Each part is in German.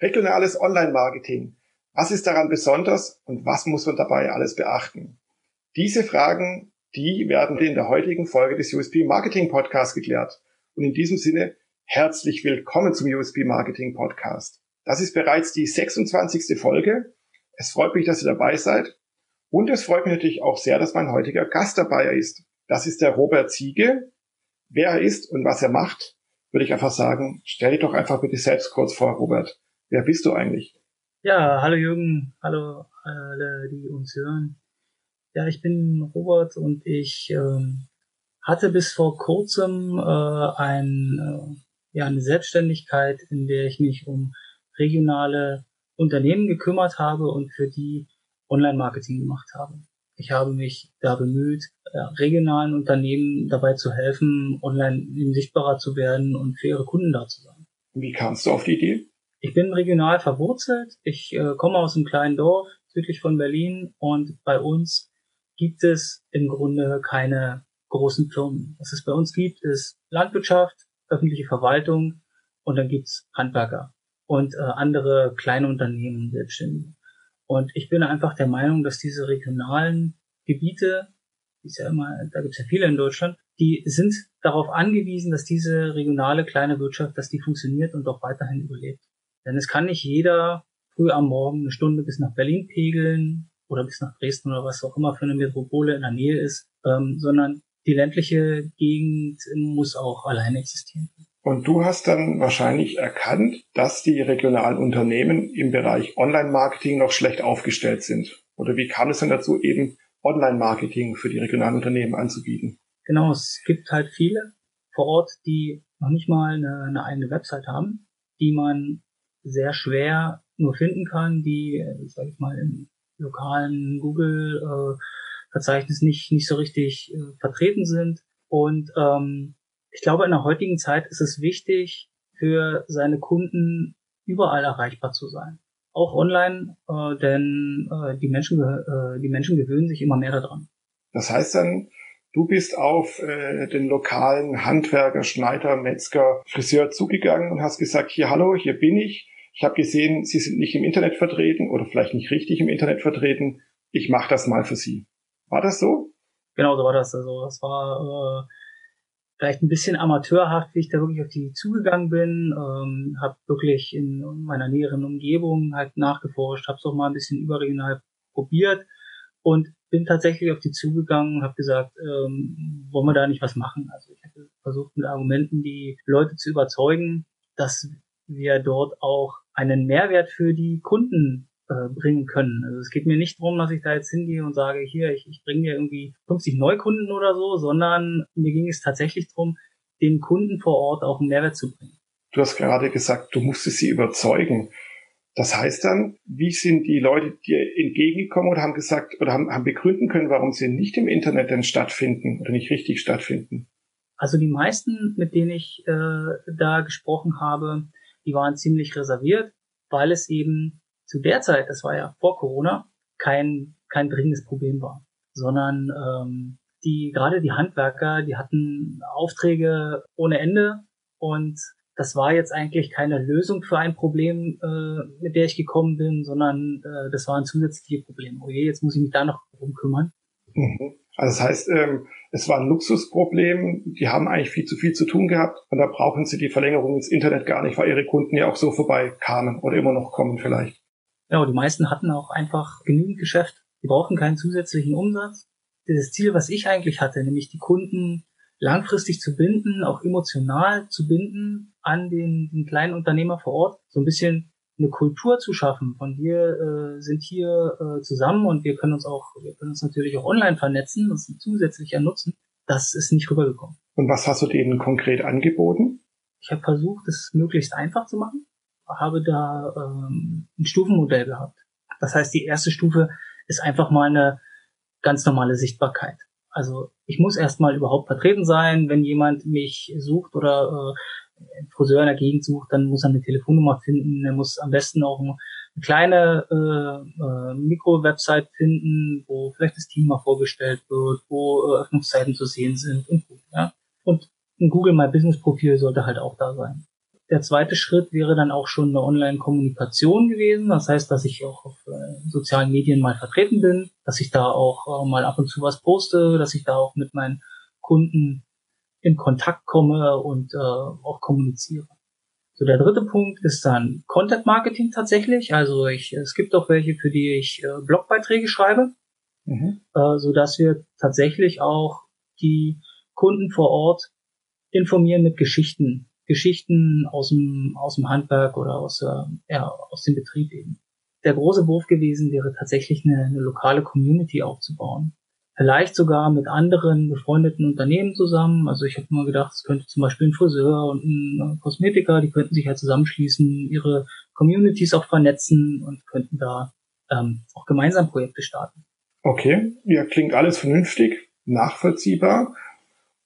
Regionales Online-Marketing. Was ist daran besonders und was muss man dabei alles beachten? Diese Fragen, die werden in der heutigen Folge des USP Marketing Podcasts geklärt. Und in diesem Sinne herzlich willkommen zum USP Marketing Podcast. Das ist bereits die 26. Folge. Es freut mich, dass ihr dabei seid. Und es freut mich natürlich auch sehr, dass mein heutiger Gast dabei ist. Das ist der Robert Ziege. Wer er ist und was er macht, würde ich einfach sagen, stell dich doch einfach bitte selbst kurz vor, Robert. Wer bist du eigentlich? Ja, hallo Jürgen, hallo alle, die uns hören. Ja, ich bin Robert und ich ähm, hatte bis vor kurzem äh, ein, äh, ja, eine Selbstständigkeit, in der ich mich um regionale Unternehmen gekümmert habe und für die Online-Marketing gemacht habe. Ich habe mich da bemüht, äh, regionalen Unternehmen dabei zu helfen, online sichtbarer zu werden und für ihre Kunden da zu sein. Wie kamst du auf die Idee? Ich bin regional verwurzelt. Ich äh, komme aus einem kleinen Dorf südlich von Berlin und bei uns gibt es im Grunde keine großen Firmen. Was es bei uns gibt, ist Landwirtschaft, öffentliche Verwaltung und dann gibt's Handwerker und äh, andere kleine Unternehmen, Selbstständige. Und ich bin einfach der Meinung, dass diese regionalen Gebiete, ist ja immer, da gibt's ja viele in Deutschland, die sind darauf angewiesen, dass diese regionale kleine Wirtschaft, dass die funktioniert und auch weiterhin überlebt. Denn es kann nicht jeder früh am Morgen eine Stunde bis nach Berlin pegeln oder bis nach Dresden oder was auch immer für eine Metropole in der Nähe ist, ähm, sondern die ländliche Gegend muss auch alleine existieren. Und du hast dann wahrscheinlich erkannt, dass die regionalen Unternehmen im Bereich Online-Marketing noch schlecht aufgestellt sind. Oder wie kam es denn dazu, eben Online-Marketing für die regionalen Unternehmen anzubieten? Genau, es gibt halt viele vor Ort, die noch nicht mal eine, eine eigene Website haben, die man sehr schwer nur finden kann, die, sag ich mal, im lokalen Google-Verzeichnis äh, nicht, nicht so richtig äh, vertreten sind. Und ähm, ich glaube, in der heutigen Zeit ist es wichtig, für seine Kunden überall erreichbar zu sein. Auch online, äh, denn äh, die, Menschen, äh, die Menschen gewöhnen sich immer mehr daran. Das heißt dann, du bist auf äh, den lokalen Handwerker, Schneider, Metzger, Friseur zugegangen und hast gesagt, hier, hallo, hier bin ich. Ich habe gesehen, Sie sind nicht im Internet vertreten oder vielleicht nicht richtig im Internet vertreten. Ich mache das mal für Sie. War das so? Genau, so war das. Also das war äh, vielleicht ein bisschen amateurhaft, wie ich da wirklich auf die zugegangen bin. Ähm, habe wirklich in meiner näheren Umgebung halt nachgeforscht, habe es auch mal ein bisschen überregional probiert und bin tatsächlich auf die zugegangen und habe gesagt, ähm, wollen wir da nicht was machen? Also ich habe versucht mit Argumenten die Leute zu überzeugen, dass wir dort auch einen Mehrwert für die Kunden äh, bringen können. Also es geht mir nicht darum, dass ich da jetzt hingehe und sage, hier, ich, ich bringe dir irgendwie 50 Neukunden oder so, sondern mir ging es tatsächlich darum, den Kunden vor Ort auch einen Mehrwert zu bringen. Du hast gerade gesagt, du musstest sie überzeugen. Das heißt dann, wie sind die Leute dir entgegengekommen oder haben gesagt oder haben, haben begründen können, warum sie nicht im Internet denn stattfinden oder nicht richtig stattfinden? Also die meisten, mit denen ich äh, da gesprochen habe, die waren ziemlich reserviert, weil es eben zu der Zeit, das war ja vor Corona, kein, kein dringendes Problem war, sondern ähm, die gerade die Handwerker, die hatten Aufträge ohne Ende und das war jetzt eigentlich keine Lösung für ein Problem, äh, mit der ich gekommen bin, sondern äh, das war ein zusätzliches Problem. Oh je, jetzt muss ich mich da noch drum kümmern. Mhm. Also das heißt, ähm, es war ein Luxusproblem. Die haben eigentlich viel zu viel zu tun gehabt und da brauchen sie die Verlängerung ins Internet gar nicht, weil ihre Kunden ja auch so vorbei kamen oder immer noch kommen vielleicht. Ja, die meisten hatten auch einfach genügend Geschäft. Die brauchten keinen zusätzlichen Umsatz. Das Ziel, was ich eigentlich hatte, nämlich die Kunden langfristig zu binden, auch emotional zu binden an den, den kleinen Unternehmer vor Ort, so ein bisschen eine Kultur zu schaffen. Von wir äh, sind hier äh, zusammen und wir können uns auch, wir können uns natürlich auch online vernetzen, das ist ein zusätzlicher Nutzen. Das ist nicht rübergekommen. Und was hast du denen konkret angeboten? Ich habe versucht, es möglichst einfach zu machen, habe da ähm, ein Stufenmodell gehabt. Das heißt, die erste Stufe ist einfach mal eine ganz normale Sichtbarkeit. Also ich muss erstmal überhaupt vertreten sein, wenn jemand mich sucht oder äh, Friseur in der Gegend sucht, dann muss er eine Telefonnummer finden, er muss am besten auch ein kleine äh, äh, Mikro-Website finden, wo vielleicht das Team mal vorgestellt wird, wo äh, Öffnungszeiten zu sehen sind und gut, ja. Und ein Google My Business Profil sollte halt auch da sein. Der zweite Schritt wäre dann auch schon eine Online-Kommunikation gewesen. Das heißt, dass ich auch auf äh, sozialen Medien mal vertreten bin, dass ich da auch äh, mal ab und zu was poste, dass ich da auch mit meinen Kunden in Kontakt komme und äh, auch kommuniziere. So, der dritte Punkt ist dann Content Marketing tatsächlich. Also ich, es gibt auch welche, für die ich äh, Blogbeiträge schreibe, mhm. so dass wir tatsächlich auch die Kunden vor Ort informieren mit Geschichten, Geschichten aus dem aus dem Handwerk oder aus äh, ja, aus dem Betrieb eben. Der große Wurf gewesen wäre tatsächlich eine, eine lokale Community aufzubauen vielleicht sogar mit anderen befreundeten Unternehmen zusammen. Also ich habe mal gedacht, es könnte zum Beispiel ein Friseur und ein äh, Kosmetiker, die könnten sich halt zusammenschließen, ihre Communities auch vernetzen und könnten da ähm, auch gemeinsam Projekte starten. Okay, ja, klingt alles vernünftig, nachvollziehbar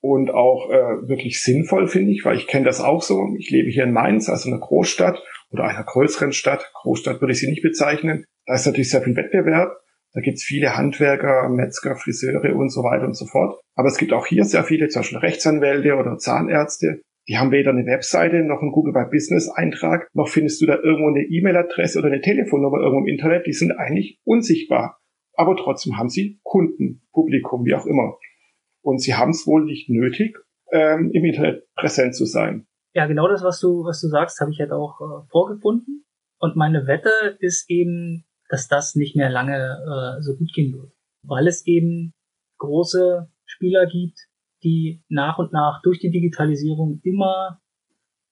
und auch äh, wirklich sinnvoll, finde ich, weil ich kenne das auch so. Ich lebe hier in Mainz, also einer Großstadt oder einer größeren Stadt. Großstadt würde ich sie nicht bezeichnen. Da ist natürlich sehr viel Wettbewerb da gibt's viele Handwerker, Metzger, Friseure und so weiter und so fort. Aber es gibt auch hier sehr viele, zum Beispiel Rechtsanwälte oder Zahnärzte. Die haben weder eine Webseite noch einen Google My Business Eintrag, noch findest du da irgendwo eine E-Mail-Adresse oder eine Telefonnummer irgendwo im Internet. Die sind eigentlich unsichtbar. Aber trotzdem haben sie Kunden, Publikum, wie auch immer. Und sie haben es wohl nicht nötig, ähm, im Internet präsent zu sein. Ja, genau das, was du, was du sagst, habe ich halt auch äh, vorgefunden. Und meine Wette ist eben, dass das nicht mehr lange äh, so gut gehen wird. Weil es eben große Spieler gibt, die nach und nach durch die Digitalisierung immer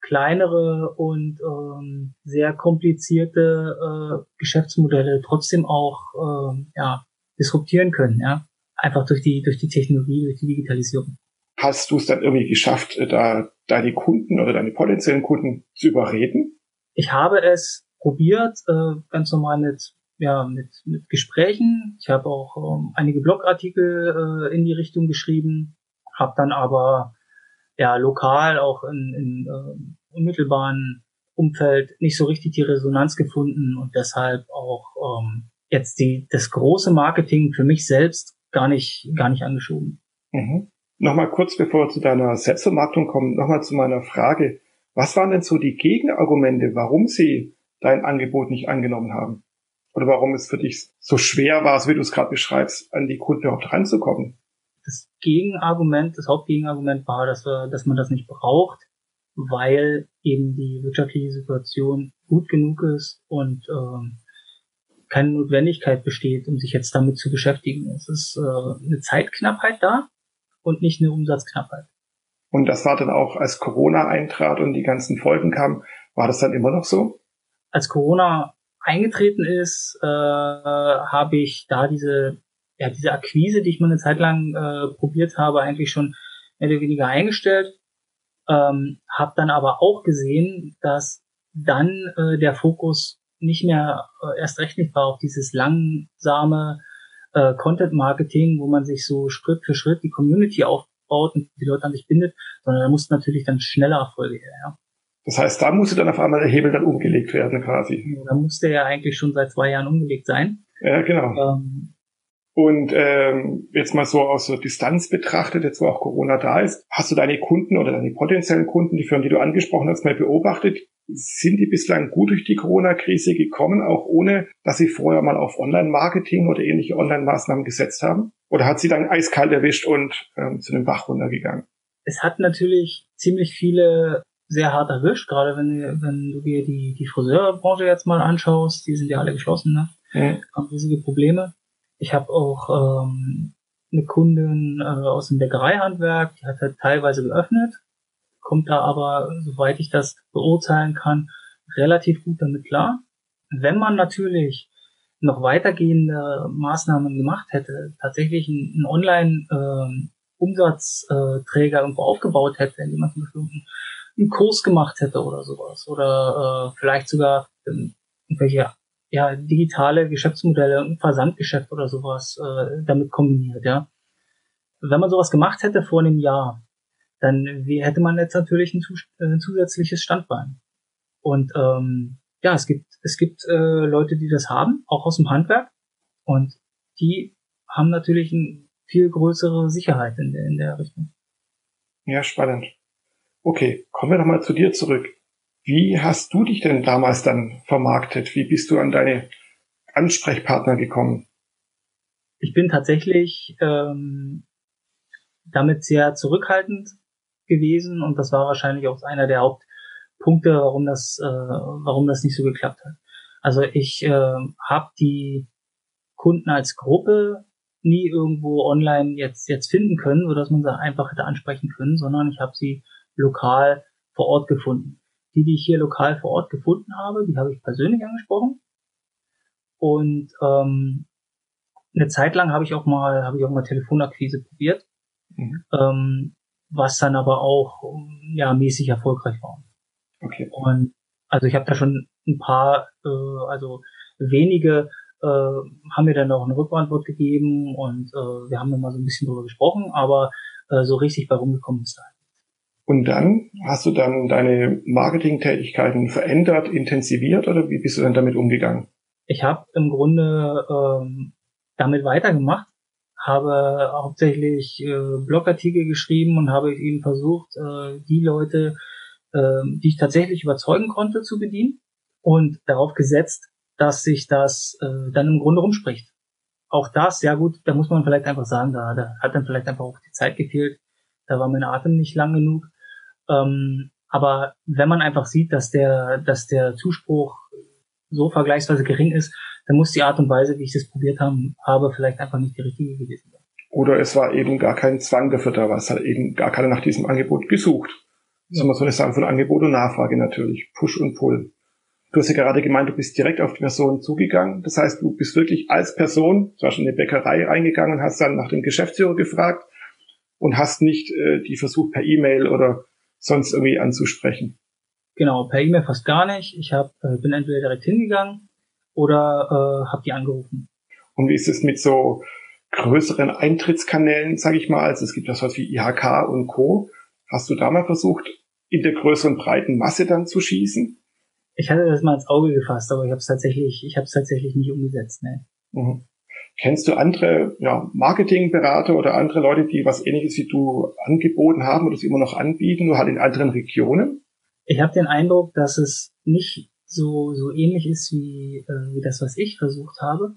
kleinere und ähm, sehr komplizierte äh, Geschäftsmodelle trotzdem auch äh, ja, disruptieren können, ja. Einfach durch die, durch die Technologie, durch die Digitalisierung. Hast du es dann irgendwie geschafft, äh, da deine Kunden oder deine potenziellen Kunden zu überreden? Ich habe es probiert, äh, ganz normal mit ja, mit, mit Gesprächen. Ich habe auch ähm, einige Blogartikel äh, in die Richtung geschrieben, habe dann aber ja lokal auch in, in äh, unmittelbaren Umfeld nicht so richtig die Resonanz gefunden und deshalb auch ähm, jetzt die das große Marketing für mich selbst gar nicht gar nicht angeschoben. Mhm. Nochmal kurz bevor wir zu deiner Selbstvermarktung kommen, nochmal zu meiner Frage. Was waren denn so die Gegenargumente, warum Sie dein Angebot nicht angenommen haben? oder warum es für dich so schwer war, so wie du es gerade beschreibst, an die Kunden überhaupt ranzukommen? Das Gegenargument, das Hauptgegenargument war, dass, wir, dass man das nicht braucht, weil eben die wirtschaftliche Situation gut genug ist und ähm, keine Notwendigkeit besteht, um sich jetzt damit zu beschäftigen. Es ist äh, eine Zeitknappheit da und nicht eine Umsatzknappheit. Und das war dann auch, als Corona eintrat und die ganzen Folgen kamen, war das dann immer noch so? Als Corona eingetreten ist, äh, habe ich da diese, ja, diese Akquise, die ich mal eine Zeit lang äh, probiert habe, eigentlich schon mehr oder weniger eingestellt. Ähm, habe dann aber auch gesehen, dass dann äh, der Fokus nicht mehr äh, erst recht nicht war auf dieses langsame äh, Content Marketing, wo man sich so Schritt für Schritt die Community aufbaut und die Leute an sich bindet, sondern da mussten natürlich dann schneller Erfolge her. Ja. Das heißt, da musste dann auf einmal der Hebel dann umgelegt werden quasi. Da musste er ja eigentlich schon seit zwei Jahren umgelegt sein. Ja, genau. Ähm, und ähm, jetzt mal so aus der Distanz betrachtet, jetzt wo auch Corona da ist, hast du deine Kunden oder deine potenziellen Kunden, die Firmen, die du angesprochen hast, mal beobachtet? Sind die bislang gut durch die Corona-Krise gekommen, auch ohne, dass sie vorher mal auf Online-Marketing oder ähnliche Online-Maßnahmen gesetzt haben? Oder hat sie dann eiskalt erwischt und ähm, zu dem Bach runtergegangen? Es hat natürlich ziemlich viele sehr hart erwischt, gerade wenn, wenn du dir die, die Friseurbranche jetzt mal anschaust, die sind ja alle geschlossen, ne? Mhm. Haben riesige Probleme. Ich habe auch ähm, eine Kundin äh, aus dem Bäckereihandwerk, die hat halt teilweise geöffnet, kommt da aber, soweit ich das beurteilen kann, relativ gut damit klar. Wenn man natürlich noch weitergehende Maßnahmen gemacht hätte, tatsächlich einen, Online-Umsatzträger ähm, irgendwo aufgebaut hätte, indem man zum Beispiel einen Kurs gemacht hätte oder sowas. Oder äh, vielleicht sogar ähm, irgendwelche ja, digitale Geschäftsmodelle, ein Versandgeschäft oder sowas äh, damit kombiniert, ja. Wenn man sowas gemacht hätte vor einem Jahr, dann wie, hätte man jetzt natürlich ein, ein zusätzliches Standbein. Und ähm, ja, es gibt, es gibt äh, Leute, die das haben, auch aus dem Handwerk. Und die haben natürlich eine viel größere Sicherheit in der, in der Richtung. Ja, spannend. Okay, kommen wir nochmal zu dir zurück. Wie hast du dich denn damals dann vermarktet? Wie bist du an deine Ansprechpartner gekommen? Ich bin tatsächlich ähm, damit sehr zurückhaltend gewesen und das war wahrscheinlich auch einer der Hauptpunkte, warum das, äh, warum das nicht so geklappt hat. Also ich äh, habe die Kunden als Gruppe nie irgendwo online jetzt jetzt finden können, so dass man sie einfach hätte ansprechen können, sondern ich habe sie lokal vor Ort gefunden. Die, die ich hier lokal vor Ort gefunden habe, die habe ich persönlich angesprochen. Und ähm, eine Zeit lang habe ich auch mal habe ich auch mal Telefonakquise probiert, mhm. ähm, was dann aber auch ja mäßig erfolgreich war. Okay. Und also ich habe da schon ein paar, äh, also wenige äh, haben mir dann auch eine Rückantwort gegeben und äh, wir haben dann mal so ein bisschen drüber gesprochen, aber äh, so richtig bei rumgekommen ist da. Und dann hast du dann deine Marketingtätigkeiten verändert, intensiviert oder wie bist du dann damit umgegangen? Ich habe im Grunde ähm, damit weitergemacht, habe hauptsächlich äh, Blogartikel geschrieben und habe eben versucht, äh, die Leute, äh, die ich tatsächlich überzeugen konnte, zu bedienen und darauf gesetzt, dass sich das äh, dann im Grunde rumspricht. Auch das, ja gut, da muss man vielleicht einfach sagen, da, da hat dann vielleicht einfach auch die Zeit gefehlt, da war mein Atem nicht lang genug. Ähm, aber wenn man einfach sieht, dass der, dass der Zuspruch so vergleichsweise gering ist, dann muss die Art und Weise, wie ich das probiert haben, habe, vielleicht einfach nicht die richtige gewesen sein. Oder es war eben gar kein Zwang dafür da, war es hat eben gar keiner nach diesem Angebot gesucht. Ja. Sondern so eine Sache von Angebot und Nachfrage natürlich. Push und Pull. Du hast ja gerade gemeint, du bist direkt auf die Person zugegangen. Das heißt, du bist wirklich als Person, zum Beispiel in eine Bäckerei reingegangen und hast dann nach dem Geschäftsführer gefragt und hast nicht äh, die versucht per E-Mail oder sonst irgendwie anzusprechen. Genau, per E-Mail fast gar nicht. Ich hab, äh, bin entweder direkt hingegangen oder äh, habe die angerufen. Und wie ist es mit so größeren Eintrittskanälen, sage ich mal? Also es gibt ja sowas wie IHK und Co. Hast du da mal versucht, in der größeren breiten Masse dann zu schießen? Ich hatte das mal ins Auge gefasst, aber ich habe es tatsächlich, ich habe es tatsächlich nicht umgesetzt. Ne? Mhm. Kennst du andere ja, Marketingberater oder andere Leute, die was Ähnliches wie du angeboten haben oder es immer noch anbieten, nur halt in anderen Regionen? Ich habe den Eindruck, dass es nicht so so ähnlich ist wie äh, wie das, was ich versucht habe.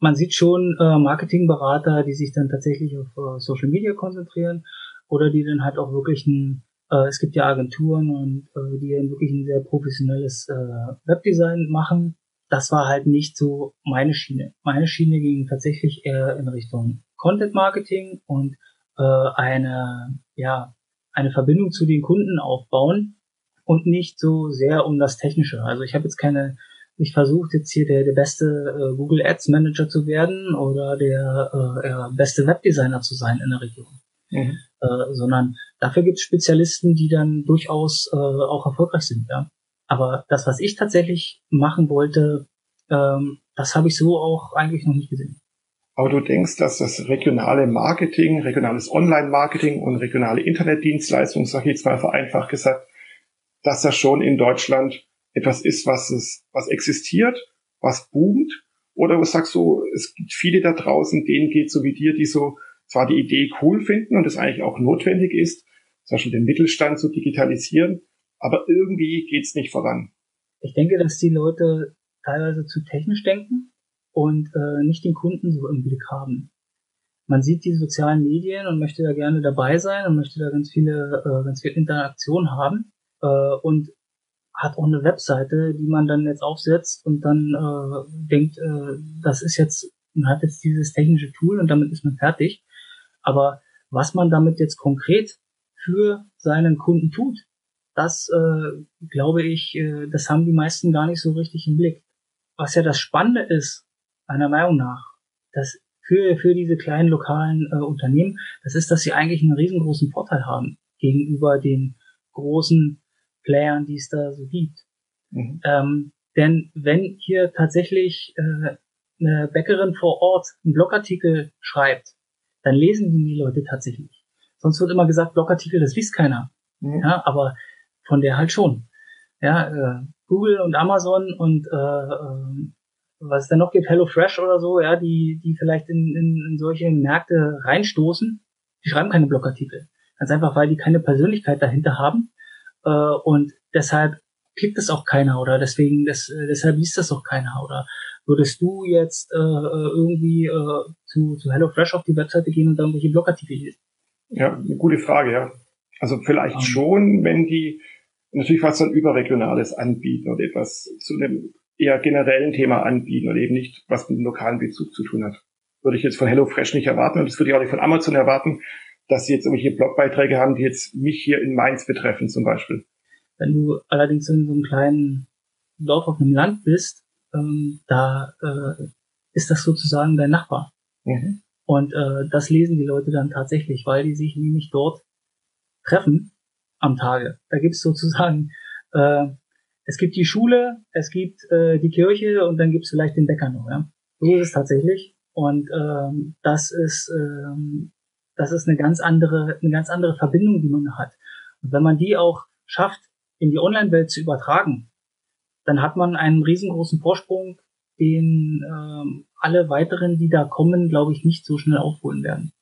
Man sieht schon äh, Marketingberater, die sich dann tatsächlich auf äh, Social Media konzentrieren oder die dann halt auch wirklich ein äh, es gibt ja Agenturen und äh, die dann wirklich ein sehr professionelles äh, Webdesign machen. Das war halt nicht so meine Schiene. Meine Schiene ging tatsächlich eher in Richtung Content Marketing und äh, eine, ja, eine Verbindung zu den Kunden aufbauen und nicht so sehr um das Technische. Also ich habe jetzt keine, ich versucht jetzt hier der, der beste äh, Google Ads Manager zu werden oder der äh, beste Webdesigner zu sein in der Region mhm. äh, sondern dafür gibt es Spezialisten, die dann durchaus äh, auch erfolgreich sind. Ja. Aber das, was ich tatsächlich machen wollte, ähm, das habe ich so auch eigentlich noch nicht gesehen. Aber du denkst, dass das regionale Marketing, regionales Online-Marketing und regionale Internetdienstleistungen, sag ich jetzt mal vereinfacht gesagt, dass das schon in Deutschland etwas ist, was es, was existiert, was boomt? Oder was sagst du, es gibt viele da draußen, denen geht so wie dir, die so zwar die Idee cool finden und es eigentlich auch notwendig ist, zum Beispiel den Mittelstand zu digitalisieren, aber irgendwie geht's nicht voran. Ich denke, dass die Leute teilweise zu technisch denken und äh, nicht den Kunden so im Blick haben. Man sieht die sozialen Medien und möchte da gerne dabei sein und möchte da ganz viele, äh, ganz viel Interaktion haben äh, und hat auch eine Webseite, die man dann jetzt aufsetzt und dann äh, denkt, äh, das ist jetzt, man hat jetzt dieses technische Tool und damit ist man fertig. Aber was man damit jetzt konkret für seinen Kunden tut, das äh, glaube ich, äh, das haben die meisten gar nicht so richtig im Blick. Was ja das Spannende ist, meiner Meinung nach, dass für, für diese kleinen lokalen äh, Unternehmen, das ist, dass sie eigentlich einen riesengroßen Vorteil haben gegenüber den großen Playern, die es da so gibt. Mhm. Ähm, denn wenn hier tatsächlich äh, eine Bäckerin vor Ort einen Blogartikel schreibt, dann lesen die, die Leute tatsächlich. Sonst wird immer gesagt, Blogartikel, das liest keiner. Mhm. Ja, aber von der halt schon. Ja, äh, Google und Amazon und äh, äh, was es denn noch gibt, HelloFresh oder so, ja, die, die vielleicht in, in, in solche Märkte reinstoßen, die schreiben keine Blogartikel. Ganz einfach, weil die keine Persönlichkeit dahinter haben. Äh, und deshalb klickt es auch keiner oder deswegen, das, äh, deshalb liest das auch keiner oder würdest du jetzt äh, irgendwie äh, zu, zu HelloFresh auf die Webseite gehen und dann irgendwelche Blogartikel lesen? Ja, eine gute Frage, ja. Also vielleicht um. schon, wenn die natürlich was so ein überregionales anbieten oder etwas zu einem eher generellen Thema anbieten oder eben nicht, was mit dem lokalen Bezug zu tun hat. Würde ich jetzt von HelloFresh nicht erwarten und das würde ich auch nicht von Amazon erwarten, dass sie jetzt irgendwelche Blogbeiträge haben, die jetzt mich hier in Mainz betreffen zum Beispiel. Wenn du allerdings in so einem kleinen Dorf auf einem Land bist, ähm, da äh, ist das sozusagen dein Nachbar. Mhm. Und äh, das lesen die Leute dann tatsächlich, weil die sich nämlich dort treffen am Tage. Da gibt es sozusagen, äh, es gibt die Schule, es gibt äh, die Kirche und dann gibt es vielleicht den Bäcker noch. Ja? So ist es tatsächlich. Und ähm, das ist ähm, das ist eine ganz andere eine ganz andere Verbindung, die man hat. Und wenn man die auch schafft, in die Online-Welt zu übertragen, dann hat man einen riesengroßen Vorsprung, den ähm, alle weiteren, die da kommen, glaube ich, nicht so schnell aufholen werden.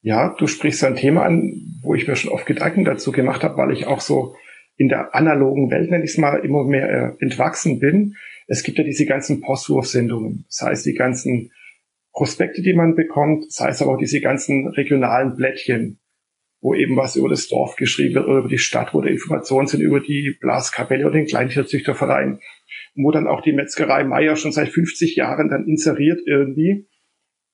Ja, du sprichst ein Thema an, wo ich mir schon oft Gedanken dazu gemacht habe, weil ich auch so in der analogen Welt, nenne ich es mal, immer mehr äh, entwachsen bin. Es gibt ja diese ganzen Postwurfsendungen, das heißt die ganzen Prospekte, die man bekommt, das heißt aber auch diese ganzen regionalen Blättchen, wo eben was über das Dorf geschrieben wird oder über die Stadt, wo da Informationen sind über die Blaskapelle oder den Kleintierzüchterverein, wo dann auch die Metzgerei Meier schon seit 50 Jahren dann inseriert irgendwie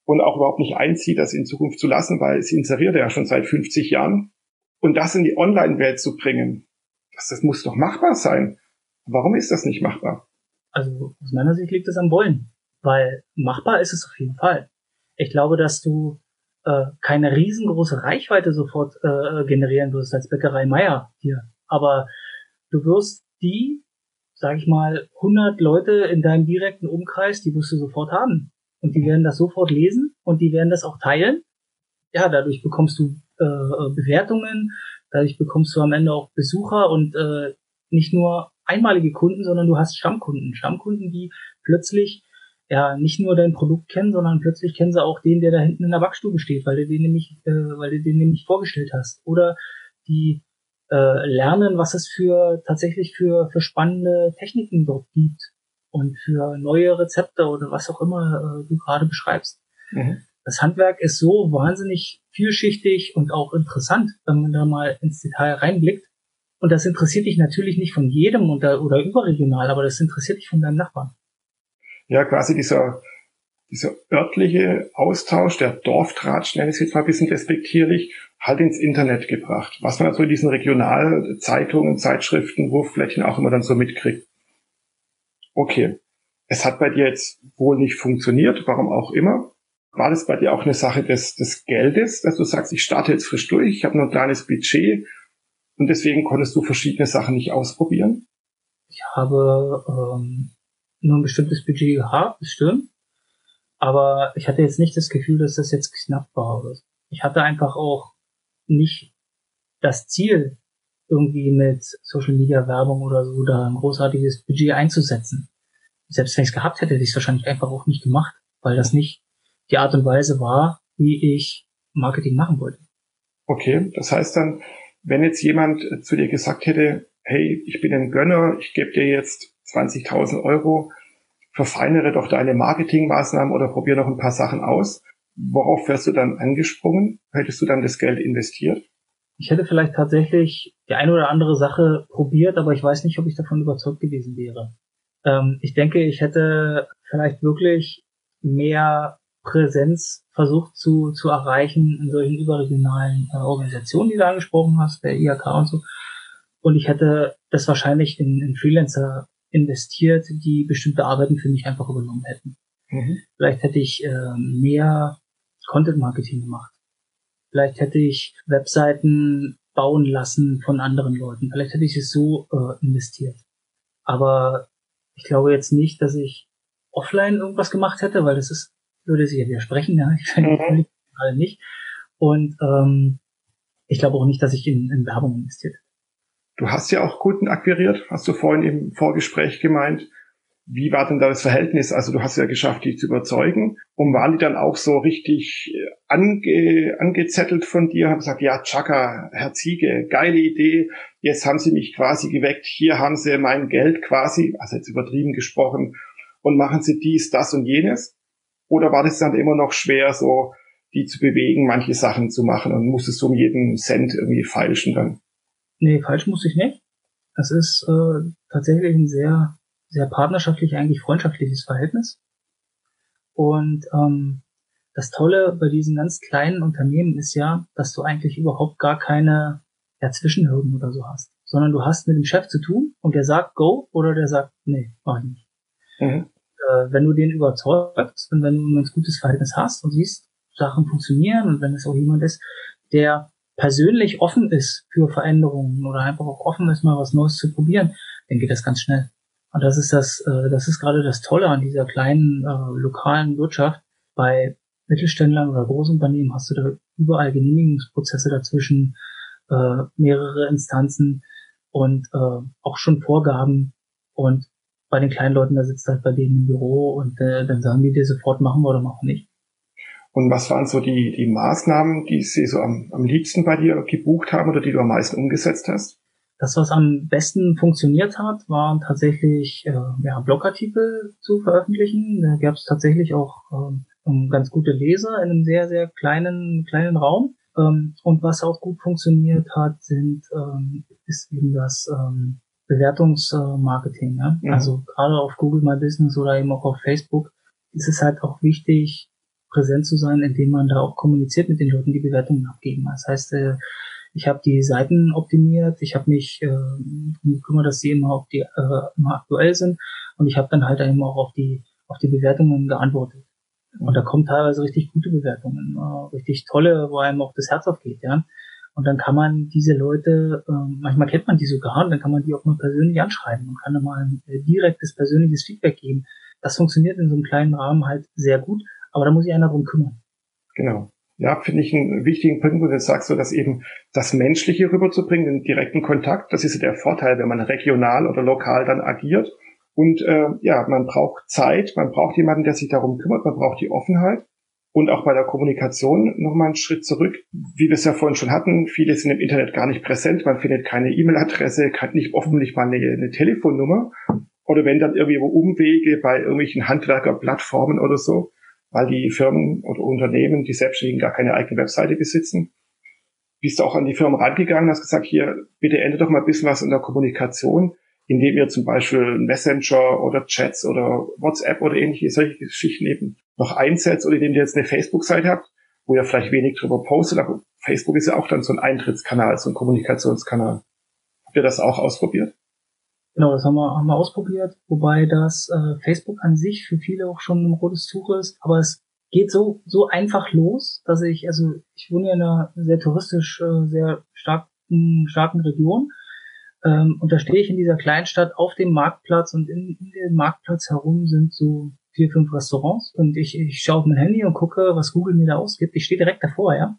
und auch überhaupt nicht einzieht, das in Zukunft zu lassen, weil sie inseriert ja schon seit 50 Jahren. Und das in die Online-Welt zu bringen, das, das muss doch machbar sein. Warum ist das nicht machbar? Also aus meiner Sicht liegt es am Wollen, weil machbar ist es auf jeden Fall. Ich glaube, dass du äh, keine riesengroße Reichweite sofort äh, generieren wirst als Bäckerei Meier hier. Aber du wirst die, sag ich mal, 100 Leute in deinem direkten Umkreis, die wirst du sofort haben. Und die werden das sofort lesen und die werden das auch teilen. Ja, dadurch bekommst du äh, Bewertungen, dadurch bekommst du am Ende auch Besucher und äh, nicht nur einmalige Kunden, sondern du hast Stammkunden. Stammkunden, die plötzlich ja nicht nur dein Produkt kennen, sondern plötzlich kennen sie auch den, der da hinten in der Backstube steht, weil du den nämlich, äh, weil du den nämlich vorgestellt hast. Oder die äh, lernen, was es für tatsächlich für, für spannende Techniken dort gibt und für neue Rezepte oder was auch immer äh, du gerade beschreibst. Mhm. Das Handwerk ist so wahnsinnig vielschichtig und auch interessant, wenn man da mal ins Detail reinblickt. Und das interessiert dich natürlich nicht von jedem oder, oder überregional, aber das interessiert dich von deinem Nachbarn ja quasi dieser, dieser örtliche Austausch, der Dorftratsch, nenne ich es jetzt mal ein bisschen respektierlich, halt ins Internet gebracht. Was man also in diesen Regionalzeitungen, Zeitschriften, Wurfflächen auch immer dann so mitkriegt. Okay. Es hat bei dir jetzt wohl nicht funktioniert, warum auch immer. War das bei dir auch eine Sache des, des Geldes, dass du sagst, ich starte jetzt frisch durch, ich habe nur ein kleines Budget und deswegen konntest du verschiedene Sachen nicht ausprobieren? Ich habe ähm, nur ein bestimmtes Budget gehabt, bestimmt. Aber ich hatte jetzt nicht das Gefühl, dass das jetzt knapp war. Ich hatte einfach auch nicht das Ziel, irgendwie mit Social Media Werbung oder so da ein großartiges Budget einzusetzen. Selbst wenn ich es gehabt hätte, hätte ich es wahrscheinlich einfach auch nicht gemacht, weil das nicht die Art und Weise war, wie ich Marketing machen wollte. Okay, das heißt dann, wenn jetzt jemand zu dir gesagt hätte, hey, ich bin ein Gönner, ich gebe dir jetzt 20.000 Euro, verfeinere doch deine Marketingmaßnahmen oder probier noch ein paar Sachen aus. Worauf wärst du dann angesprungen? Hättest du dann das Geld investiert? Ich hätte vielleicht tatsächlich die eine oder andere Sache probiert, aber ich weiß nicht, ob ich davon überzeugt gewesen wäre. Ähm, ich denke, ich hätte vielleicht wirklich mehr Präsenz versucht zu, zu erreichen in solchen überregionalen äh, Organisationen, die du angesprochen hast, der IHK und so. Und ich hätte das wahrscheinlich in, in Freelancer investiert, die bestimmte Arbeiten für mich einfach übernommen hätten. Mhm. Vielleicht hätte ich äh, mehr Content Marketing gemacht. Vielleicht hätte ich Webseiten bauen lassen von anderen Leuten. Vielleicht hätte ich es so äh, investiert. Aber ich glaube jetzt nicht, dass ich offline irgendwas gemacht hätte, weil das ist, würde sich ja widersprechen, ja. Ich mhm. gerade nicht. Und ähm, ich glaube auch nicht, dass ich in, in Werbung investiert hätte. Du hast ja auch Kunden akquiriert, hast du vorhin im Vorgespräch gemeint. Wie war denn da das Verhältnis? Also du hast ja geschafft, die zu überzeugen. Und waren die dann auch so richtig äh, ange, angezettelt von dir, haben gesagt, ja, Chaka, Herr Ziege, geile Idee. Jetzt haben sie mich quasi geweckt. Hier haben sie mein Geld quasi, also jetzt übertrieben gesprochen, und machen sie dies, das und jenes. Oder war das dann immer noch schwer, so die zu bewegen, manche Sachen zu machen und musstest du um jeden Cent irgendwie feilschen dann? Nee, falsch musste ich nicht. Das ist äh, tatsächlich ein sehr sehr partnerschaftlich, eigentlich freundschaftliches Verhältnis. Und ähm, das Tolle bei diesen ganz kleinen Unternehmen ist ja, dass du eigentlich überhaupt gar keine ja, Zwischenhürden oder so hast, sondern du hast mit dem Chef zu tun und der sagt Go oder der sagt Nee, mach ich nicht. Mhm. Äh, wenn du den überzeugst und wenn du ein ganz gutes Verhältnis hast und siehst, Sachen funktionieren und wenn es auch jemand ist, der persönlich offen ist für Veränderungen oder einfach auch offen ist, mal was Neues zu probieren, dann geht das ganz schnell. Und das ist das, äh, das ist gerade das Tolle an dieser kleinen äh, lokalen Wirtschaft. Bei Mittelständlern oder Großunternehmen hast du da überall Genehmigungsprozesse dazwischen, äh, mehrere Instanzen und äh, auch schon Vorgaben. Und bei den kleinen Leuten, da sitzt halt bei denen im Büro und äh, dann sagen die dir sofort, machen wir oder machen nicht. Und was waren so die, die Maßnahmen, die sie so am, am liebsten bei dir gebucht haben oder die du am meisten umgesetzt hast? Das, was am besten funktioniert hat, waren tatsächlich äh, ja, Blogartikel zu veröffentlichen. Da gab es tatsächlich auch ähm, ganz gute Leser in einem sehr, sehr kleinen, kleinen Raum. Ähm, und was auch gut funktioniert hat, sind, ähm, ist eben das ähm, Bewertungsmarketing. Ja? Mhm. Also gerade auf Google My Business oder eben auch auf Facebook ist es halt auch wichtig, präsent zu sein, indem man da auch kommuniziert mit den Leuten, die Bewertungen abgeben. Das heißt, äh, ich habe die Seiten optimiert, ich habe mich äh, gekümmert, dass sie immer, auf die, äh, immer aktuell sind und ich habe dann halt eben auch auf die, auf die Bewertungen geantwortet. Und da kommen teilweise richtig gute Bewertungen, äh, richtig tolle, wo einem auch das Herz aufgeht, ja. Und dann kann man diese Leute, äh, manchmal kennt man die sogar, und dann kann man die auch mal persönlich anschreiben und kann dann mal ein äh, direktes persönliches Feedback geben. Das funktioniert in so einem kleinen Rahmen halt sehr gut, aber da muss sich einer drum kümmern. Genau ja, finde ich einen wichtigen Punkt, wo du sagst, so dass eben das Menschliche rüberzubringen, den direkten Kontakt, das ist ja der Vorteil, wenn man regional oder lokal dann agiert. Und äh, ja, man braucht Zeit, man braucht jemanden, der sich darum kümmert, man braucht die Offenheit. Und auch bei der Kommunikation nochmal einen Schritt zurück. Wie wir es ja vorhin schon hatten, viele sind im Internet gar nicht präsent, man findet keine E-Mail-Adresse, kann nicht offenlich mal eine, eine Telefonnummer. Oder wenn dann irgendwie Umwege bei irgendwelchen Handwerkerplattformen oder so, weil die Firmen oder Unternehmen, die Selbstständigen gar keine eigene Webseite besitzen. Bist du auch an die Firmen rangegangen, hast gesagt, hier, bitte ändert doch mal ein bisschen was in der Kommunikation, indem ihr zum Beispiel Messenger oder Chats oder WhatsApp oder ähnliche solche Geschichten eben noch einsetzt oder indem ihr jetzt eine Facebook-Seite habt, wo ihr vielleicht wenig drüber postet, aber Facebook ist ja auch dann so ein Eintrittskanal, so ein Kommunikationskanal. Habt ihr das auch ausprobiert? Genau, das haben wir, haben wir ausprobiert, wobei das äh, Facebook an sich für viele auch schon ein rotes Tuch ist, aber es geht so so einfach los, dass ich, also ich wohne ja in einer sehr touristisch äh, sehr starken, starken Region ähm, und da stehe ich in dieser Kleinstadt auf dem Marktplatz und in, in dem Marktplatz herum sind so vier, fünf Restaurants und ich, ich schaue auf mein Handy und gucke, was Google mir da ausgibt. Ich stehe direkt davor, ja.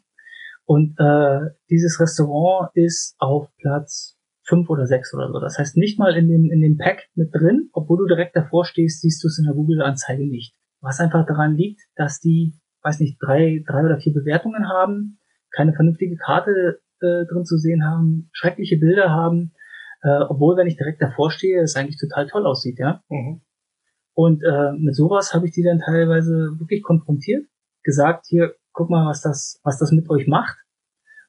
Und äh, dieses Restaurant ist auf Platz fünf oder sechs oder so. Das heißt nicht mal in dem, in dem Pack mit drin, obwohl du direkt davor stehst, siehst du es in der Google-Anzeige nicht. Was einfach daran liegt, dass die, weiß nicht, drei, drei oder vier Bewertungen haben, keine vernünftige Karte äh, drin zu sehen haben, schreckliche Bilder haben, äh, obwohl, wenn ich direkt davor stehe, es eigentlich total toll aussieht, ja. Mhm. Und äh, mit sowas habe ich die dann teilweise wirklich konfrontiert, gesagt, hier, guck mal, was das, was das mit euch macht.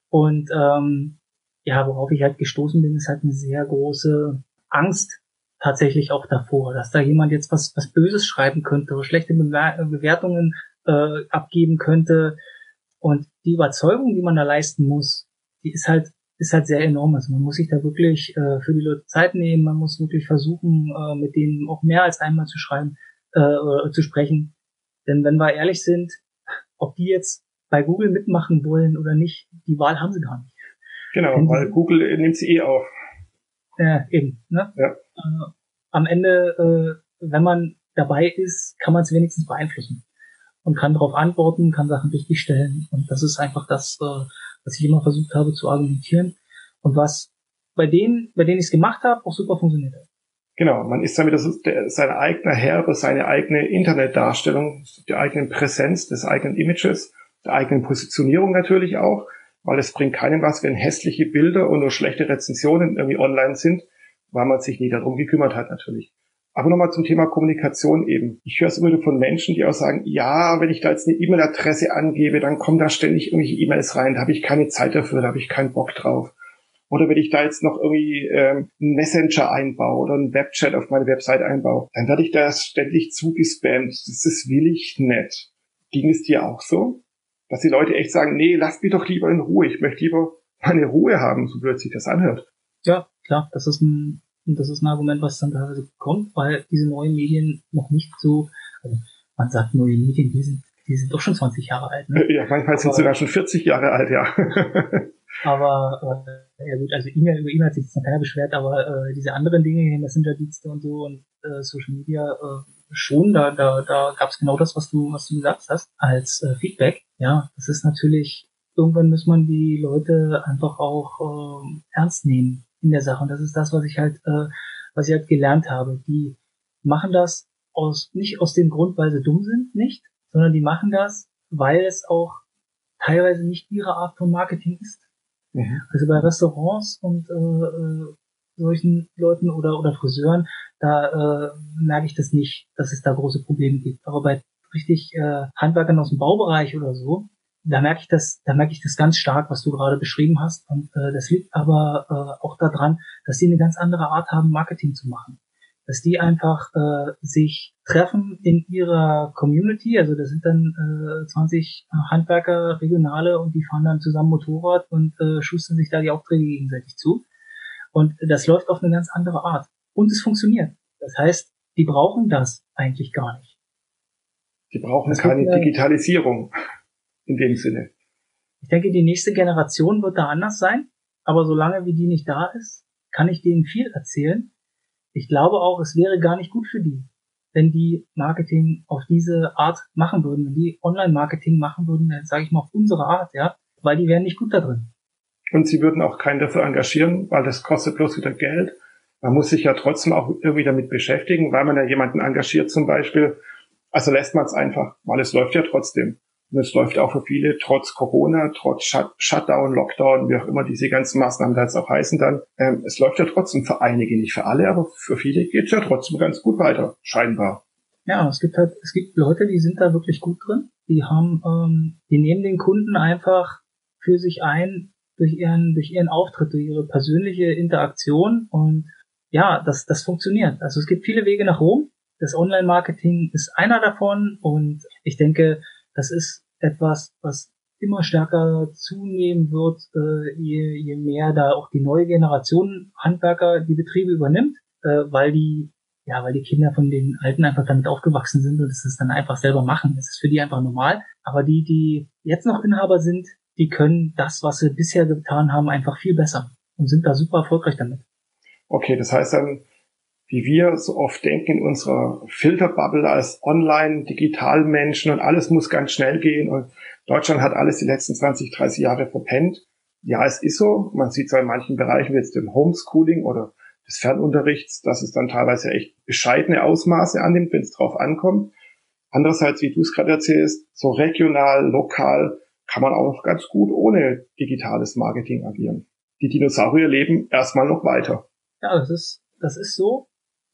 Und ähm, ja, worauf ich halt gestoßen bin, ist halt eine sehr große Angst tatsächlich auch davor, dass da jemand jetzt was, was Böses schreiben könnte oder schlechte Bewertungen äh, abgeben könnte. Und die Überzeugung, die man da leisten muss, die ist halt ist halt sehr enorm. Also man muss sich da wirklich äh, für die Leute Zeit nehmen, man muss wirklich versuchen, äh, mit denen auch mehr als einmal zu schreiben, äh, zu sprechen. Denn wenn wir ehrlich sind, ob die jetzt bei Google mitmachen wollen oder nicht, die Wahl haben sie gar nicht. Genau, weil Google nimmt sie eh auf. Ja, eben. Ne? Ja. Äh, am Ende, äh, wenn man dabei ist, kann man es wenigstens beeinflussen und kann darauf antworten, kann Sachen richtig stellen. Und das ist einfach das, äh, was ich immer versucht habe zu argumentieren und was bei denen, bei denen ich es gemacht habe, auch super funktioniert hat. Genau, man ist damit sein eigener Herr über seine eigene Internetdarstellung, die eigene Präsenz des eigenen Images, der eigenen Positionierung natürlich auch, weil es bringt keinem was, wenn hässliche Bilder und nur schlechte Rezensionen irgendwie online sind, weil man sich nie darum gekümmert hat natürlich. Aber nochmal zum Thema Kommunikation eben. Ich höre es immer von Menschen, die auch sagen, ja, wenn ich da jetzt eine E-Mail-Adresse angebe, dann kommen da ständig irgendwelche E-Mails rein, da habe ich keine Zeit dafür, da habe ich keinen Bock drauf. Oder wenn ich da jetzt noch irgendwie ähm, einen Messenger einbaue oder einen Webchat auf meine Website einbaue, dann werde ich da ständig zugespammt. Das ist will ich nicht. Ging es dir auch so? Dass die Leute echt sagen, nee, lasst mich doch lieber in Ruhe. Ich möchte lieber meine Ruhe haben, so blöd sich das anhört. Ja, klar, das ist ein, das ist ein Argument, was dann teilweise kommt, weil diese neuen Medien noch nicht so, also man sagt neue Medien, die sind, die sind doch schon 20 Jahre alt. Ne? Ja, manchmal sind sie sogar schon 40 Jahre alt, ja. Aber äh, ja gut, also E-Mail über E-Mail hat sich jetzt noch keiner beschwert, aber äh, diese anderen Dinge, Messenger-Dienste und so und äh, Social Media äh, schon, da, da, da gab es genau das, was du, was du gesagt hast, als äh, Feedback. Ja, das ist natürlich, irgendwann muss man die Leute einfach auch äh, ernst nehmen in der Sache. Und das ist das, was ich halt, äh, was ich halt gelernt habe. Die machen das aus, nicht aus dem Grund, weil sie dumm sind, nicht, sondern die machen das, weil es auch teilweise nicht ihre Art von Marketing ist. Mhm. Also bei Restaurants und äh, äh, solchen Leuten oder, oder Friseuren, da äh, merke ich das nicht, dass es da große Probleme gibt. Aber bei richtig äh, Handwerkern aus dem Baubereich oder so, da merke ich das, da merke ich das ganz stark, was du gerade beschrieben hast. Und äh, das liegt aber äh, auch daran, dass sie eine ganz andere Art haben, Marketing zu machen dass die einfach äh, sich treffen in ihrer Community. Also das sind dann äh, 20 Handwerker, Regionale und die fahren dann zusammen Motorrad und äh, schustern sich da die Aufträge gegenseitig zu. Und das läuft auf eine ganz andere Art. Und es funktioniert. Das heißt, die brauchen das eigentlich gar nicht. Die brauchen das keine Digitalisierung in dem Sinne. Ich denke, die nächste Generation wird da anders sein. Aber solange wie die nicht da ist, kann ich denen viel erzählen ich glaube auch, es wäre gar nicht gut für die, wenn die Marketing auf diese Art machen würden, wenn die Online-Marketing machen würden, dann sage ich mal auf unsere Art, ja, weil die wären nicht gut da drin. Und sie würden auch keinen dafür engagieren, weil das kostet bloß wieder Geld. Man muss sich ja trotzdem auch irgendwie damit beschäftigen, weil man ja jemanden engagiert zum Beispiel. Also lässt man es einfach, weil es läuft ja trotzdem. Und es läuft auch für viele trotz Corona, trotz Shut Shutdown, Lockdown, wie auch immer diese ganzen Maßnahmen da jetzt auch heißen dann. Ähm, es läuft ja trotzdem für einige, nicht für alle, aber für viele geht es ja trotzdem ganz gut weiter, scheinbar. Ja, es gibt halt, es gibt Leute, die sind da wirklich gut drin. Die haben, ähm, die nehmen den Kunden einfach für sich ein durch ihren, durch ihren Auftritt, durch ihre persönliche Interaktion und ja, das, das funktioniert. Also es gibt viele Wege nach Rom. Das Online-Marketing ist einer davon und ich denke, das ist etwas, was immer stärker zunehmen wird, äh, je, je mehr da auch die neue Generation Handwerker die Betriebe übernimmt, äh, weil die ja, weil die Kinder von den Alten einfach damit aufgewachsen sind und es dann einfach selber machen. Das ist für die einfach normal. Aber die, die jetzt noch Inhaber sind, die können das, was sie bisher getan haben, einfach viel besser und sind da super erfolgreich damit. Okay, das heißt dann, wie wir so oft denken in unserer Filterbubble als Online-Digital-Menschen und alles muss ganz schnell gehen und Deutschland hat alles die letzten 20, 30 Jahre verpennt. Ja, es ist so. Man sieht zwar in manchen Bereichen wie jetzt im Homeschooling oder des Fernunterrichts, dass es dann teilweise echt bescheidene Ausmaße annimmt, wenn es drauf ankommt. Andererseits, wie du es gerade erzählst, so regional, lokal kann man auch noch ganz gut ohne digitales Marketing agieren. Die Dinosaurier leben erstmal noch weiter. Ja, das ist, das ist so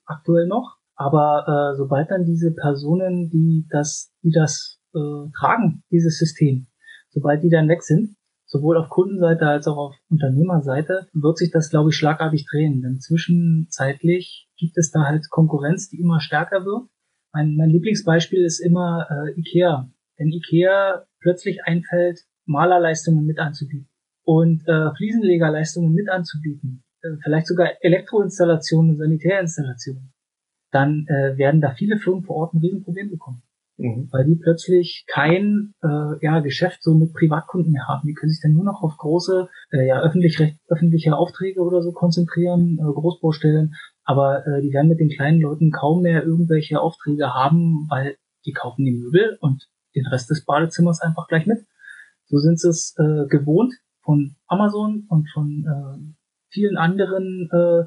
aktuell noch. Aber äh, sobald dann diese Personen, die das, die das äh, tragen, dieses System, sobald die dann weg sind, sowohl auf Kundenseite als auch auf Unternehmerseite, wird sich das, glaube ich, schlagartig drehen. Denn zwischenzeitlich gibt es da halt Konkurrenz, die immer stärker wird. Mein, mein Lieblingsbeispiel ist immer äh, Ikea. Wenn Ikea plötzlich einfällt, Malerleistungen mit anzubieten und äh, Fliesenlegerleistungen mit anzubieten, vielleicht sogar Elektroinstallationen Sanitärinstallationen, dann äh, werden da viele Firmen vor Ort ein Riesenproblem bekommen. Mhm. Weil die plötzlich kein äh, ja, Geschäft so mit Privatkunden mehr haben. Die können sich dann nur noch auf große, äh, ja, öffentlich, öffentliche Aufträge oder so konzentrieren, äh, Großbaustellen. Aber äh, die werden mit den kleinen Leuten kaum mehr irgendwelche Aufträge haben, weil die kaufen die Möbel und den Rest des Badezimmers einfach gleich mit. So sind sie es äh, gewohnt von Amazon und von äh, vielen anderen äh,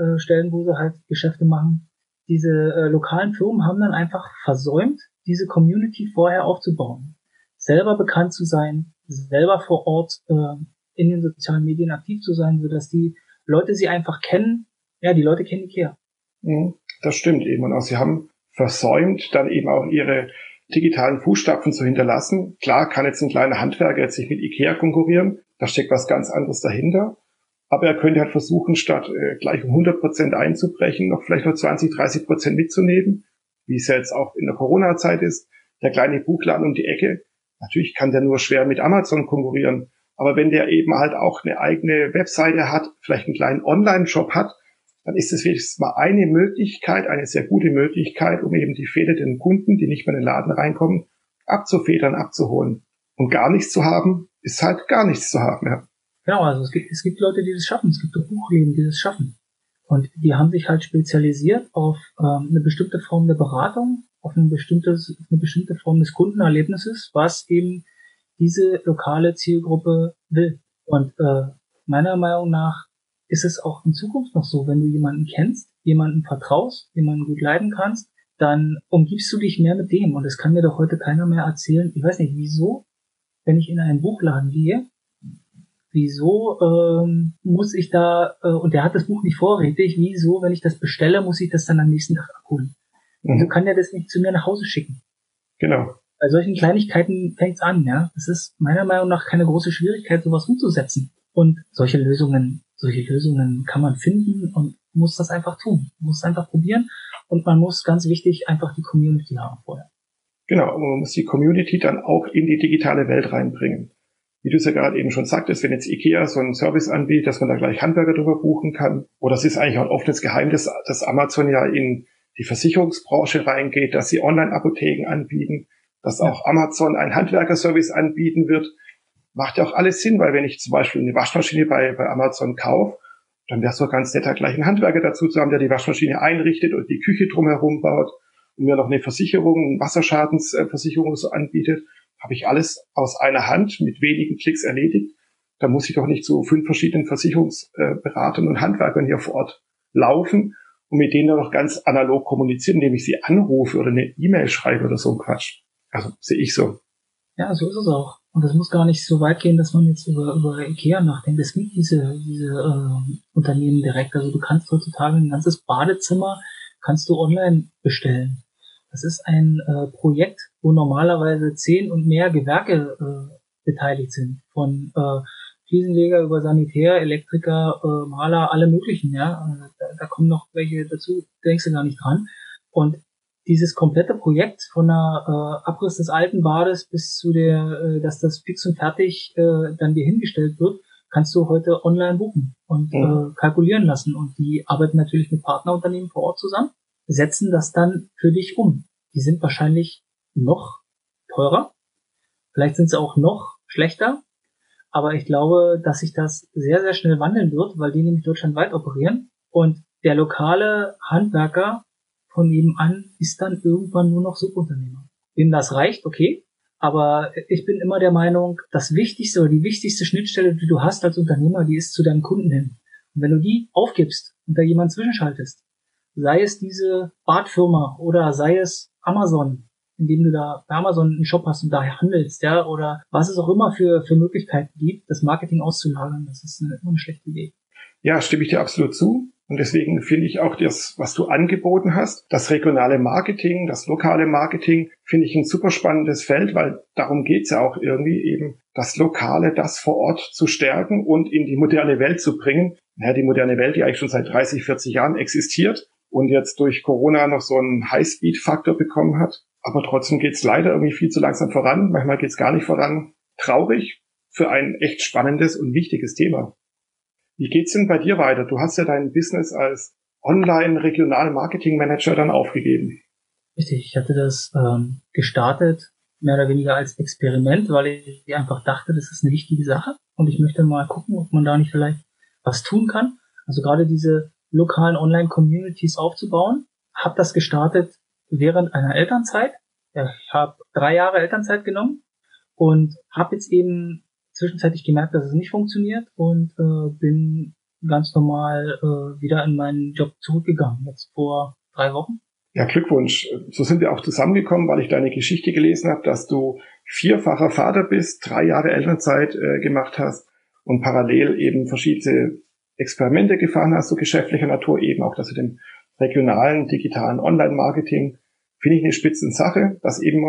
äh, Stellen, wo sie halt Geschäfte machen. Diese äh, lokalen Firmen haben dann einfach versäumt, diese Community vorher aufzubauen. Selber bekannt zu sein, selber vor Ort äh, in den sozialen Medien aktiv zu sein, sodass die Leute sie einfach kennen. Ja, die Leute kennen Ikea. Mhm, das stimmt eben. Und auch sie haben versäumt, dann eben auch ihre digitalen Fußstapfen zu hinterlassen. Klar kann jetzt ein kleiner Handwerker jetzt nicht mit Ikea konkurrieren. Da steckt was ganz anderes dahinter. Aber er könnte halt versuchen, statt äh, gleich um 100 Prozent einzubrechen, noch vielleicht noch 20, 30 Prozent mitzunehmen, wie es ja jetzt auch in der Corona-Zeit ist. Der kleine Buchladen um die Ecke. Natürlich kann der nur schwer mit Amazon konkurrieren. Aber wenn der eben halt auch eine eigene Webseite hat, vielleicht einen kleinen Online-Shop hat, dann ist es wenigstens mal eine Möglichkeit, eine sehr gute Möglichkeit, um eben die fehlenden Kunden, die nicht mehr in den Laden reinkommen, abzufedern, abzuholen. Und gar nichts zu haben, ist halt gar nichts zu haben, ja. Genau, also es gibt, es gibt Leute, die das schaffen, es gibt auch Buchläden, die das schaffen. Und die haben sich halt spezialisiert auf ähm, eine bestimmte Form der Beratung, auf ein bestimmtes, eine bestimmte Form des Kundenerlebnisses, was eben diese lokale Zielgruppe will. Und äh, meiner Meinung nach ist es auch in Zukunft noch so, wenn du jemanden kennst, jemanden vertraust, jemanden gut leiden kannst, dann umgibst du dich mehr mit dem. Und es kann mir doch heute keiner mehr erzählen, ich weiß nicht, wieso, wenn ich in einen Buchladen gehe, wieso ähm, muss ich da, äh, und der hat das Buch nicht vorrätig, wieso, wenn ich das bestelle, muss ich das dann am nächsten Tag abholen? Mhm. Du kann ja das nicht zu mir nach Hause schicken. Genau. Bei solchen Kleinigkeiten fängt's an, ja. Es ist meiner Meinung nach keine große Schwierigkeit, sowas umzusetzen. Und solche Lösungen solche Lösungen kann man finden und muss das einfach tun. Man muss einfach probieren und man muss ganz wichtig einfach die Community haben vorher. Genau, und man muss die Community dann auch in die digitale Welt reinbringen. Wie du es ja gerade eben schon sagtest, wenn jetzt IKEA so einen Service anbietet, dass man da gleich Handwerker drüber buchen kann, oder es ist eigentlich auch ein offenes Geheimnis, dass Amazon ja in die Versicherungsbranche reingeht, dass sie Online-Apotheken anbieten, dass auch Amazon einen Handwerkerservice anbieten wird, macht ja auch alles Sinn, weil wenn ich zum Beispiel eine Waschmaschine bei, bei Amazon kaufe, dann wäre es doch ganz netter, gleich einen Handwerker dazu zu haben, der die Waschmaschine einrichtet und die Küche drumherum baut und mir noch eine Versicherung, eine Wasserschadensversicherung so anbietet, habe ich alles aus einer Hand mit wenigen Klicks erledigt. Da muss ich doch nicht zu fünf verschiedenen Versicherungsberatern und Handwerkern hier vor Ort laufen und mit denen dann noch ganz analog kommunizieren, indem ich sie anrufe oder eine E-Mail schreibe oder so ein Quatsch. Also sehe ich so. Ja, so ist es auch. Und das muss gar nicht so weit gehen, dass man jetzt über, über Ikea nachdenkt. Es gibt diese, diese äh, Unternehmen direkt. Also du kannst heutzutage ein ganzes Badezimmer kannst du online bestellen. Das ist ein äh, Projekt, wo normalerweise zehn und mehr Gewerke äh, beteiligt sind. Von äh, Fliesenleger über Sanitär, Elektriker, äh, Maler, alle möglichen. Ja, äh, da, da kommen noch welche dazu, denkst du gar nicht dran. Und dieses komplette Projekt von der äh, Abriss des alten Bades bis zu der, äh, dass das fix und fertig äh, dann dir hingestellt wird, kannst du heute online buchen und mhm. äh, kalkulieren lassen. Und die arbeiten natürlich mit Partnerunternehmen vor Ort zusammen, setzen das dann für dich um. Die sind wahrscheinlich noch teurer, vielleicht sind sie auch noch schlechter, aber ich glaube, dass sich das sehr, sehr schnell wandeln wird, weil die nämlich deutschlandweit operieren und der lokale Handwerker von nebenan ist dann irgendwann nur noch Subunternehmer. Wem das reicht, okay. Aber ich bin immer der Meinung, das Wichtigste oder die wichtigste Schnittstelle, die du hast als Unternehmer, die ist zu deinem Kunden hin. Und wenn du die aufgibst und da jemand zwischenschaltest, sei es diese Badfirma oder sei es Amazon, indem du da bei Amazon einen Shop hast und da handelst, ja, oder was es auch immer für, für Möglichkeiten gibt, das Marketing auszulagern, das ist eine, eine schlechte Idee. Ja, stimme ich dir absolut zu. Und deswegen finde ich auch das, was du angeboten hast, das regionale Marketing, das lokale Marketing, finde ich ein super spannendes Feld, weil darum geht's ja auch irgendwie eben, das Lokale, das vor Ort zu stärken und in die moderne Welt zu bringen. Ja, die moderne Welt, die eigentlich schon seit 30, 40 Jahren existiert und jetzt durch Corona noch so einen Highspeed-Faktor bekommen hat. Aber trotzdem geht's leider irgendwie viel zu langsam voran. Manchmal geht's gar nicht voran. Traurig für ein echt spannendes und wichtiges Thema. Wie geht's denn bei dir weiter? Du hast ja dein Business als Online-Regional-Marketing-Manager dann aufgegeben. Richtig, ich hatte das ähm, gestartet, mehr oder weniger als Experiment, weil ich einfach dachte, das ist eine wichtige Sache und ich möchte mal gucken, ob man da nicht vielleicht was tun kann. Also gerade diese lokalen Online-Communities aufzubauen. Habe das gestartet während einer Elternzeit. Ich habe drei Jahre Elternzeit genommen und habe jetzt eben zwischenzeitlich gemerkt, dass es nicht funktioniert und äh, bin ganz normal äh, wieder in meinen Job zurückgegangen, jetzt vor drei Wochen. Ja, Glückwunsch. So sind wir auch zusammengekommen, weil ich deine Geschichte gelesen habe, dass du vierfacher Vater bist, drei Jahre Elternzeit äh, gemacht hast und parallel eben verschiedene Experimente gefahren hast, so geschäftlicher Natur, eben auch das mit dem regionalen, digitalen Online-Marketing. Finde ich eine Spitzensache, dass eben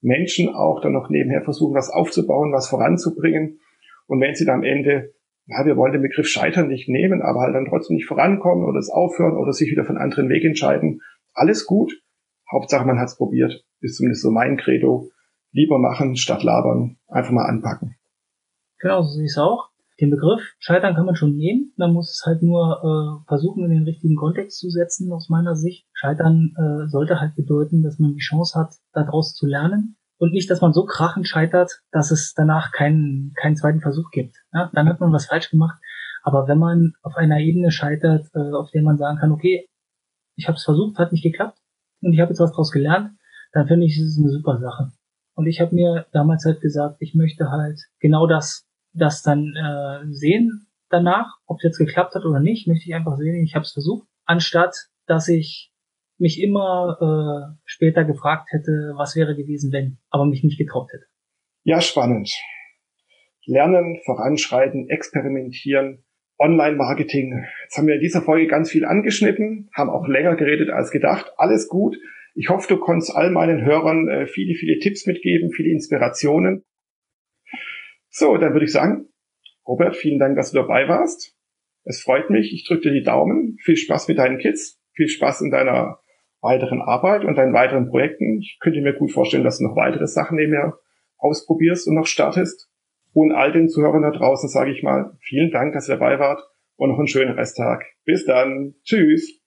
Menschen auch dann noch nebenher versuchen, was aufzubauen, was voranzubringen. Und wenn sie dann am Ende, ja, wir wollen den Begriff Scheitern nicht nehmen, aber halt dann trotzdem nicht vorankommen oder es aufhören oder sich wieder von anderen Weg entscheiden, alles gut. Hauptsache, man hat es probiert. Ist zumindest so mein Credo. Lieber machen statt labern. Einfach mal anpacken. Genau, so sehe ich es auch. Den Begriff Scheitern kann man schon nehmen. Man muss es halt nur äh, versuchen, in den richtigen Kontext zu setzen, aus meiner Sicht. Scheitern äh, sollte halt bedeuten, dass man die Chance hat, daraus zu lernen. Und nicht, dass man so krachend scheitert, dass es danach keinen, keinen zweiten Versuch gibt. Ja? Dann hat man was falsch gemacht. Aber wenn man auf einer Ebene scheitert, äh, auf der man sagen kann, okay, ich habe es versucht, hat nicht geklappt und ich habe jetzt was daraus gelernt, dann finde ich, ist es eine super Sache. Und ich habe mir damals halt gesagt, ich möchte halt genau das, das dann äh, sehen danach, ob es jetzt geklappt hat oder nicht, möchte ich einfach sehen, ich habe es versucht, anstatt dass ich mich immer äh, später gefragt hätte, was wäre gewesen, wenn, aber mich nicht getraut hätte. Ja, spannend. Lernen, voranschreiten, experimentieren, Online-Marketing. Jetzt haben wir in dieser Folge ganz viel angeschnitten, haben auch länger geredet als gedacht. Alles gut. Ich hoffe, du konntest all meinen Hörern äh, viele, viele Tipps mitgeben, viele Inspirationen. So, dann würde ich sagen, Robert, vielen Dank, dass du dabei warst. Es freut mich. Ich drücke dir die Daumen. Viel Spaß mit deinen Kids. Viel Spaß in deiner weiteren Arbeit und deinen weiteren Projekten. Ich könnte mir gut vorstellen, dass du noch weitere Sachen nebenher ausprobierst und noch startest. Und all den Zuhörern da draußen sage ich mal, vielen Dank, dass ihr dabei wart und noch einen schönen Resttag. Bis dann. Tschüss.